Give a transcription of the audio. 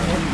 Amen.